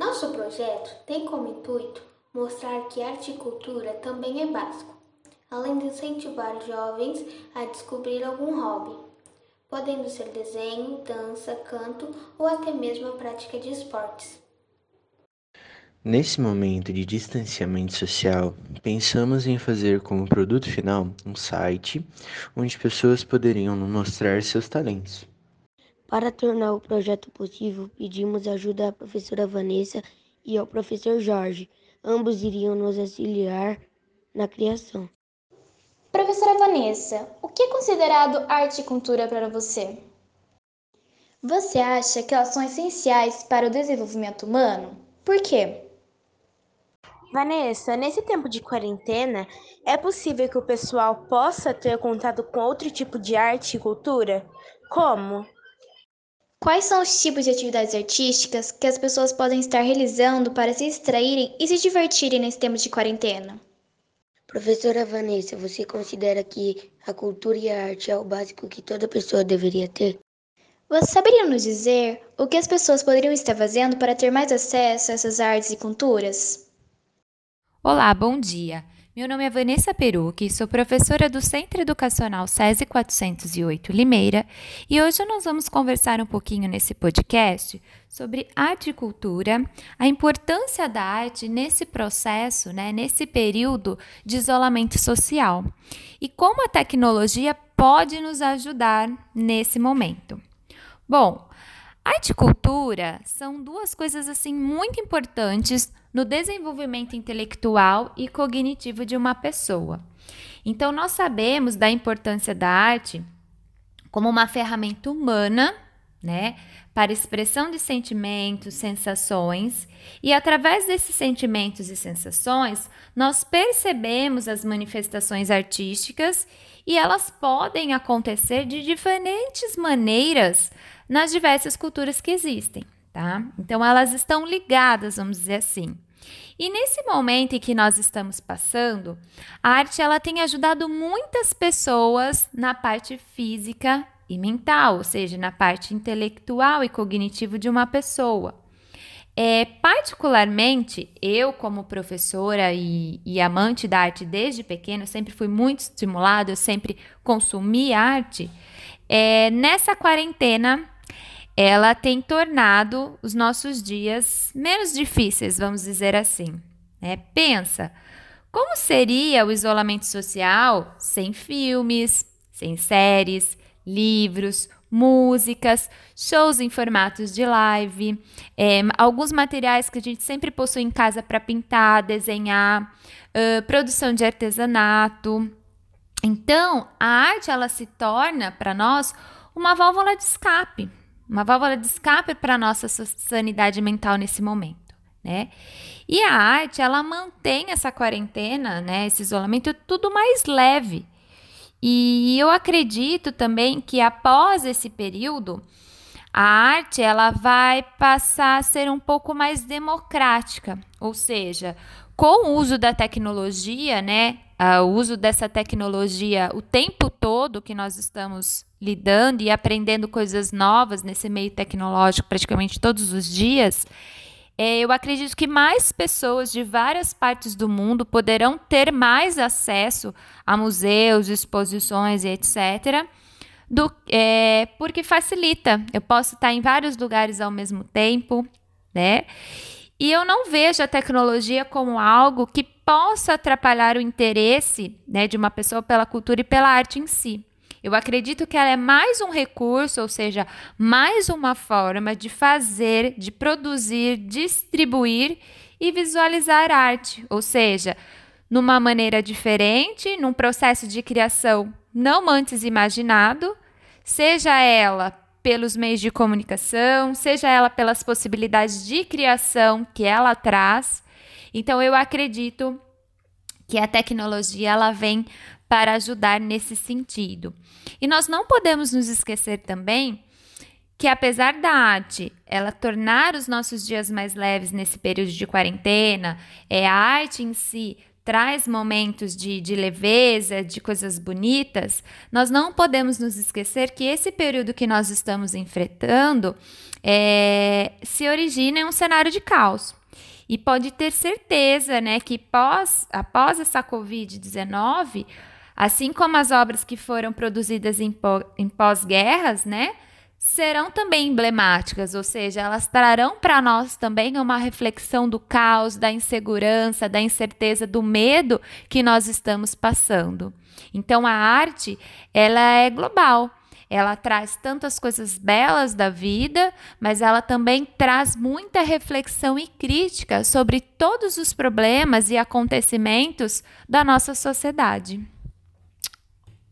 Nosso projeto tem como intuito mostrar que arte e cultura também é básico, além de incentivar jovens a descobrir algum hobby, podendo ser desenho, dança, canto ou até mesmo a prática de esportes. Nesse momento de distanciamento social, pensamos em fazer como produto final um site onde pessoas poderiam mostrar seus talentos. Para tornar o projeto possível, pedimos ajuda à professora Vanessa e ao professor Jorge. Ambos iriam nos auxiliar na criação. Professora Vanessa, o que é considerado arte e cultura para você? Você acha que elas são essenciais para o desenvolvimento humano? Por quê? Vanessa, nesse tempo de quarentena, é possível que o pessoal possa ter contato com outro tipo de arte e cultura? Como? Quais são os tipos de atividades artísticas que as pessoas podem estar realizando para se extraírem e se divertirem nesse tempo de quarentena? Professora Vanessa, você considera que a cultura e a arte é o básico que toda pessoa deveria ter? Você saberia nos dizer o que as pessoas poderiam estar fazendo para ter mais acesso a essas artes e culturas? Olá, bom dia. Meu nome é Vanessa Perucchi, sou professora do Centro Educacional SESI 408 Limeira e hoje nós vamos conversar um pouquinho nesse podcast sobre arte e cultura, a importância da arte nesse processo, né, nesse período de isolamento social e como a tecnologia pode nos ajudar nesse momento. Bom, arte e cultura são duas coisas assim muito importantes no desenvolvimento intelectual e cognitivo de uma pessoa. Então, nós sabemos da importância da arte como uma ferramenta humana, né, para expressão de sentimentos, sensações, e através desses sentimentos e sensações, nós percebemos as manifestações artísticas e elas podem acontecer de diferentes maneiras nas diversas culturas que existem tá? Então elas estão ligadas, vamos dizer assim. E nesse momento em que nós estamos passando, a arte ela tem ajudado muitas pessoas na parte física e mental, ou seja, na parte intelectual e cognitivo de uma pessoa. É, particularmente, eu, como professora e, e amante da arte desde pequeno, sempre fui muito estimulada, eu sempre consumi arte. É, nessa quarentena, ela tem tornado os nossos dias menos difíceis, vamos dizer assim. Né? Pensa, como seria o isolamento social sem filmes, sem séries, livros, músicas, shows em formatos de live, é, alguns materiais que a gente sempre possui em casa para pintar, desenhar, uh, produção de artesanato. Então, a arte ela se torna para nós uma válvula de escape, uma válvula de escape para a nossa sanidade mental nesse momento, né? E a arte, ela mantém essa quarentena, né, esse isolamento tudo mais leve. E eu acredito também que após esse período, a arte ela vai passar a ser um pouco mais democrática, ou seja, com o uso da tecnologia, né, o uso dessa tecnologia o tempo todo que nós estamos lidando e aprendendo coisas novas nesse meio tecnológico praticamente todos os dias, é, eu acredito que mais pessoas de várias partes do mundo poderão ter mais acesso a museus, exposições e etc. Do, é, porque facilita. Eu posso estar em vários lugares ao mesmo tempo, né? E eu não vejo a tecnologia como algo que possa atrapalhar o interesse né, de uma pessoa pela cultura e pela arte em si. Eu acredito que ela é mais um recurso, ou seja, mais uma forma de fazer, de produzir, distribuir e visualizar arte, ou seja, numa maneira diferente, num processo de criação não antes imaginado, seja ela pelos meios de comunicação, seja ela pelas possibilidades de criação que ela traz. Então eu acredito que a tecnologia ela vem para ajudar nesse sentido. E nós não podemos nos esquecer também que apesar da arte ela tornar os nossos dias mais leves nesse período de quarentena, é a arte em si traz momentos de, de leveza, de coisas bonitas, nós não podemos nos esquecer que esse período que nós estamos enfrentando é, se origina em um cenário de caos. E pode ter certeza né, que pós, após essa Covid-19, assim como as obras que foram produzidas em, pós-guerras, né? serão também emblemáticas, ou seja, elas trarão para nós também uma reflexão do caos, da insegurança, da incerteza, do medo que nós estamos passando. Então a arte, ela é global. Ela traz tantas coisas belas da vida, mas ela também traz muita reflexão e crítica sobre todos os problemas e acontecimentos da nossa sociedade.